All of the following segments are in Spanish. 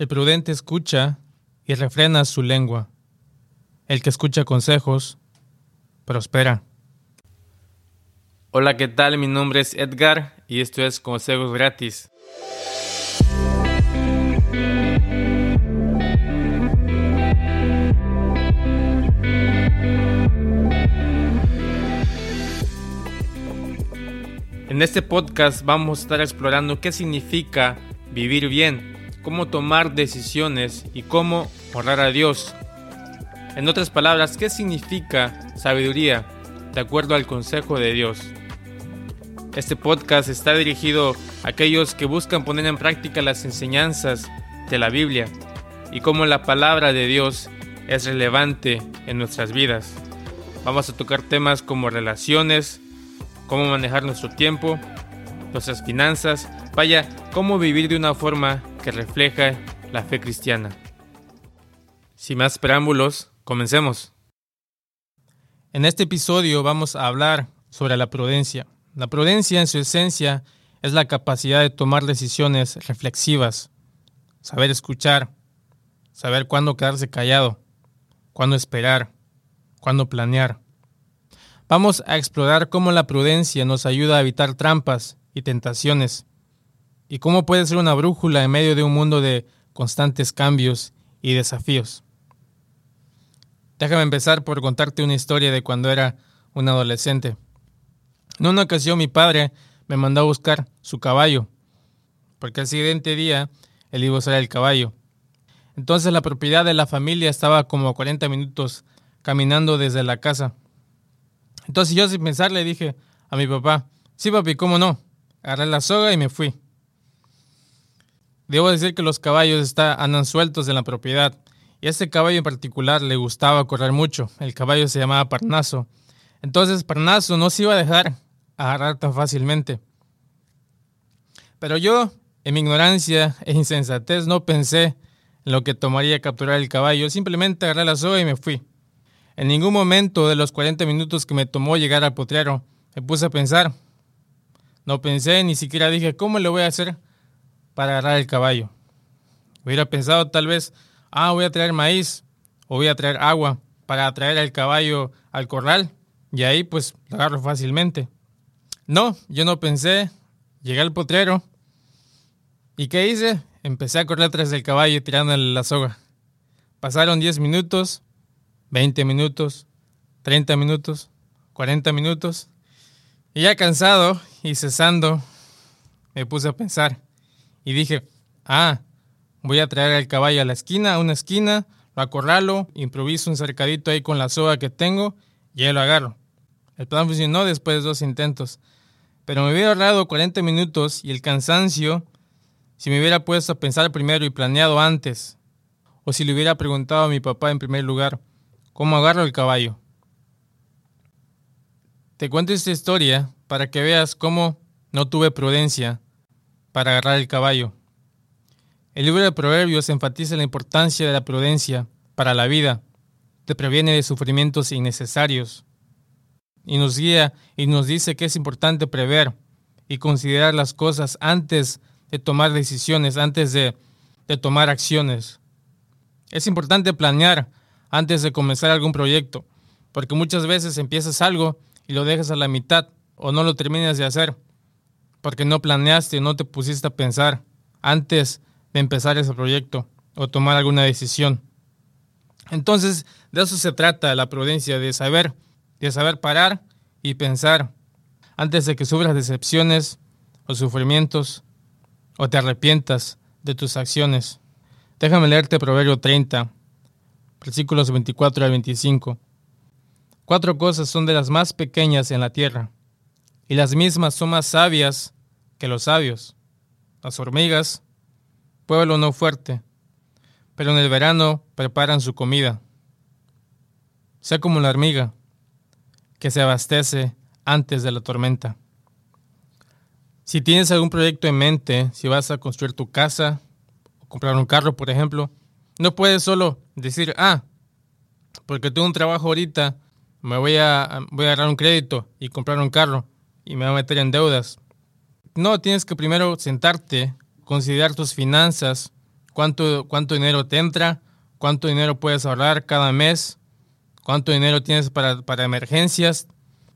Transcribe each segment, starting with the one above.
El prudente escucha y refrena su lengua. El que escucha consejos, prospera. Hola, ¿qué tal? Mi nombre es Edgar y esto es Consejos Gratis. En este podcast vamos a estar explorando qué significa vivir bien cómo tomar decisiones y cómo honrar a Dios. En otras palabras, ¿qué significa sabiduría de acuerdo al consejo de Dios? Este podcast está dirigido a aquellos que buscan poner en práctica las enseñanzas de la Biblia y cómo la palabra de Dios es relevante en nuestras vidas. Vamos a tocar temas como relaciones, cómo manejar nuestro tiempo, nuestras finanzas, vaya, cómo vivir de una forma que refleja la fe cristiana. Sin más preámbulos, comencemos. En este episodio vamos a hablar sobre la prudencia. La prudencia en su esencia es la capacidad de tomar decisiones reflexivas, saber escuchar, saber cuándo quedarse callado, cuándo esperar, cuándo planear. Vamos a explorar cómo la prudencia nos ayuda a evitar trampas y tentaciones y cómo puede ser una brújula en medio de un mundo de constantes cambios y desafíos. Déjame empezar por contarte una historia de cuando era un adolescente. En una ocasión mi padre me mandó a buscar su caballo, porque al siguiente día él iba a usar el caballo. Entonces la propiedad de la familia estaba como a 40 minutos caminando desde la casa. Entonces yo sin pensar le dije a mi papá, sí papi, ¿cómo no? Agarré la soga y me fui. Debo decir que los caballos están, andan sueltos en la propiedad. Y a este caballo en particular le gustaba correr mucho. El caballo se llamaba Parnaso. Entonces Parnaso no se iba a dejar agarrar tan fácilmente. Pero yo, en mi ignorancia e insensatez, no pensé en lo que tomaría capturar el caballo. Simplemente agarré la soga y me fui. En ningún momento de los 40 minutos que me tomó llegar al potrero, me puse a pensar. No pensé, ni siquiera dije, ¿cómo le voy a hacer para agarrar el caballo. Hubiera pensado tal vez, ah, voy a traer maíz o voy a traer agua para traer el caballo al corral y ahí pues lo fácilmente. No, yo no pensé, llegué al potrero y ¿qué hice? Empecé a correr tras del caballo tirándole la soga. Pasaron 10 minutos, 20 minutos, 30 minutos, 40 minutos y ya cansado y cesando me puse a pensar y dije, ah, voy a traer el caballo a la esquina, a una esquina, lo acorralo, improviso un cercadito ahí con la soga que tengo y ahí lo agarro. El plan funcionó después de dos intentos, pero me hubiera ahorrado 40 minutos y el cansancio si me hubiera puesto a pensar primero y planeado antes, o si le hubiera preguntado a mi papá en primer lugar, ¿cómo agarro el caballo? Te cuento esta historia para que veas cómo no tuve prudencia para agarrar el caballo. El libro de Proverbios enfatiza la importancia de la prudencia para la vida, te previene de sufrimientos innecesarios y nos guía y nos dice que es importante prever y considerar las cosas antes de tomar decisiones, antes de, de tomar acciones. Es importante planear antes de comenzar algún proyecto, porque muchas veces empiezas algo y lo dejas a la mitad o no lo terminas de hacer porque no planeaste, no te pusiste a pensar antes de empezar ese proyecto o tomar alguna decisión. Entonces, de eso se trata la prudencia, de saber, de saber parar y pensar antes de que sufras decepciones o sufrimientos o te arrepientas de tus acciones. Déjame leerte Proverbio 30, versículos 24 al 25. Cuatro cosas son de las más pequeñas en la tierra y las mismas son más sabias que los sabios. Las hormigas, pueblo no fuerte, pero en el verano preparan su comida. Sea como la hormiga, que se abastece antes de la tormenta. Si tienes algún proyecto en mente, si vas a construir tu casa o comprar un carro, por ejemplo, no puedes solo decir, ah, porque tengo un trabajo ahorita, me voy a, voy a agarrar un crédito y comprar un carro y me voy a meter en deudas. No, tienes que primero sentarte, considerar tus finanzas, cuánto, cuánto dinero te entra, cuánto dinero puedes ahorrar cada mes, cuánto dinero tienes para, para emergencias.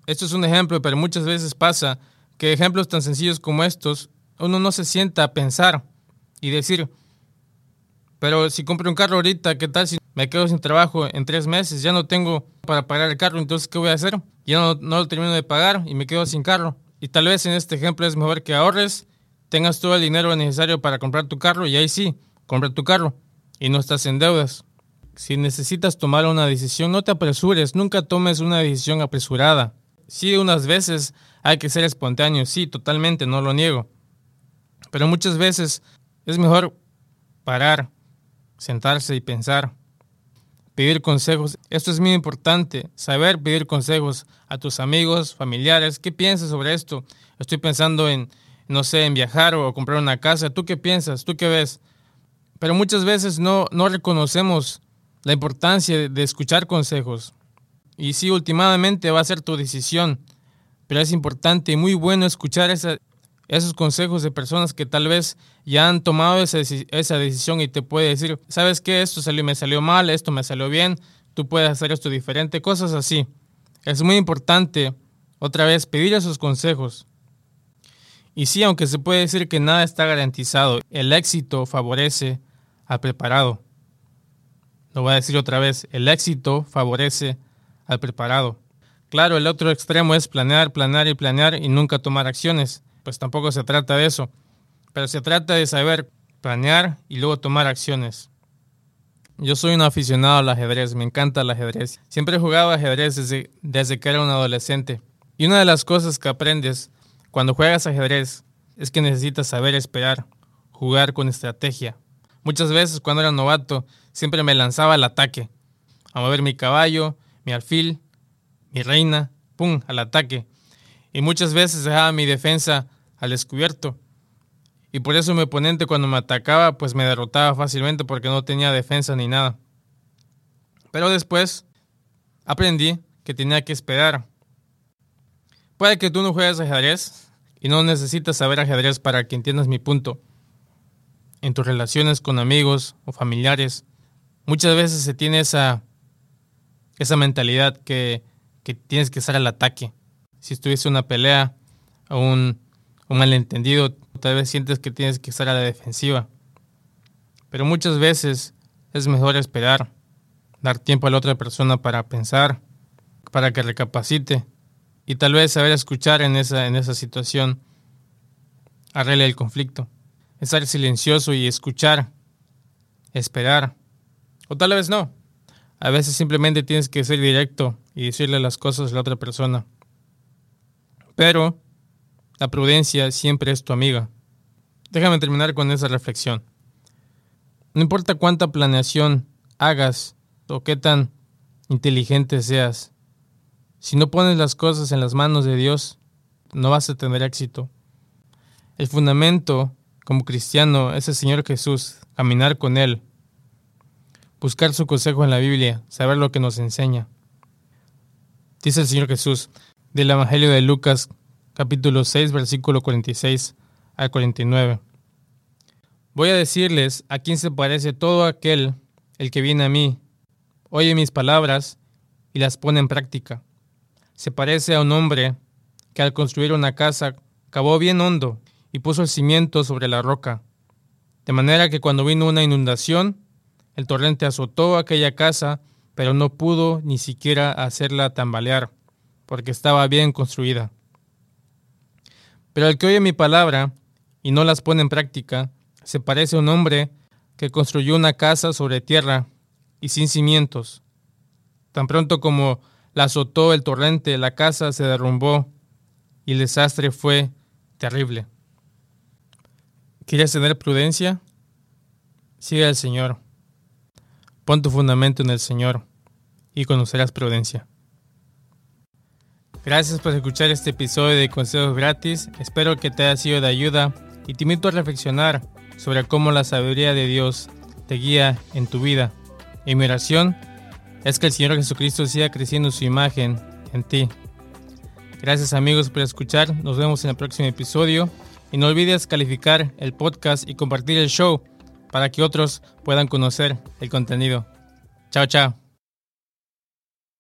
Esto es un ejemplo, pero muchas veces pasa que ejemplos tan sencillos como estos, uno no se sienta a pensar y decir, pero si compro un carro ahorita, ¿qué tal si me quedo sin trabajo en tres meses? Ya no tengo para pagar el carro, entonces ¿qué voy a hacer? Ya no, no lo termino de pagar y me quedo sin carro. Y tal vez en este ejemplo es mejor que ahorres, tengas todo el dinero necesario para comprar tu carro y ahí sí, compra tu carro y no estás en deudas. Si necesitas tomar una decisión, no te apresures, nunca tomes una decisión apresurada. Sí, unas veces hay que ser espontáneo, sí, totalmente, no lo niego. Pero muchas veces es mejor parar, sentarse y pensar, pedir consejos. Esto es muy importante, saber pedir consejos a tus amigos, familiares. ¿Qué piensas sobre esto? Estoy pensando en, no sé, en viajar o comprar una casa. ¿Tú qué piensas? ¿Tú qué ves? Pero muchas veces no, no reconocemos la importancia de, escuchar consejos. Y sí, últimamente va a ser tu decisión, pero es importante y muy bueno escuchar esa, esos consejos de personas que tal vez ya han tomado esa, decisión y te puede decir, ¿sabes qué? Esto salió, me salió mal, esto me salió bien, tú puedes hacer esto diferente, cosas así. Es muy importante, otra vez, pedir esos consejos. Y sí, aunque se puede decir que nada está garantizado, el éxito favorece al preparado. Lo voy a decir otra vez, el éxito favorece al preparado. Claro, el otro extremo es planear, planear y planear y nunca tomar acciones pues tampoco se trata de eso, pero se trata de saber planear y luego tomar acciones. Yo soy un aficionado al ajedrez, me encanta el ajedrez. Siempre he jugado ajedrez desde, desde que era un adolescente. Y una de las cosas que aprendes cuando juegas ajedrez es que necesitas saber esperar, jugar con estrategia. Muchas veces cuando era novato siempre me lanzaba al ataque, a mover mi caballo, mi alfil, mi reina, ¡pum!, al ataque. Y muchas veces dejaba mi defensa al descubierto. Y por eso mi oponente cuando me atacaba pues me derrotaba fácilmente porque no tenía defensa ni nada. Pero después aprendí que tenía que esperar. Puede que tú no juegues ajedrez y no necesitas saber ajedrez para que entiendas mi punto. En tus relaciones con amigos o familiares, muchas veces se tiene esa, esa mentalidad que, que tienes que estar al ataque. Si estuviese una pelea o un, un malentendido, tal vez sientes que tienes que estar a la defensiva. Pero muchas veces es mejor esperar, dar tiempo a la otra persona para pensar, para que recapacite y tal vez saber escuchar en esa, en esa situación arregle el conflicto. Estar silencioso y escuchar, esperar. O tal vez no. A veces simplemente tienes que ser directo y decirle las cosas a la otra persona. Pero la prudencia siempre es tu amiga. Déjame terminar con esa reflexión. No importa cuánta planeación hagas o qué tan inteligente seas, si no pones las cosas en las manos de Dios, no vas a tener éxito. El fundamento como cristiano es el Señor Jesús, caminar con Él, buscar su consejo en la Biblia, saber lo que nos enseña. Dice el Señor Jesús del Evangelio de Lucas capítulo 6, versículo 46 al 49. Voy a decirles a quién se parece todo aquel, el que viene a mí, oye mis palabras y las pone en práctica. Se parece a un hombre que al construir una casa cavó bien hondo y puso el cimiento sobre la roca, de manera que cuando vino una inundación, el torrente azotó aquella casa, pero no pudo ni siquiera hacerla tambalear, porque estaba bien construida. Pero el que oye mi palabra y no las pone en práctica, se parece a un hombre que construyó una casa sobre tierra y sin cimientos. Tan pronto como la azotó el torrente, la casa se derrumbó y el desastre fue terrible. ¿Quieres tener prudencia? Sigue al Señor. Pon tu fundamento en el Señor y conocerás prudencia. Gracias por escuchar este episodio de Consejos Gratis. Espero que te haya sido de ayuda y te invito a reflexionar sobre cómo la sabiduría de Dios te guía en tu vida. Y mi oración es que el Señor Jesucristo siga creciendo su imagen en ti. Gracias amigos por escuchar. Nos vemos en el próximo episodio. Y no olvides calificar el podcast y compartir el show para que otros puedan conocer el contenido. Chao, chao.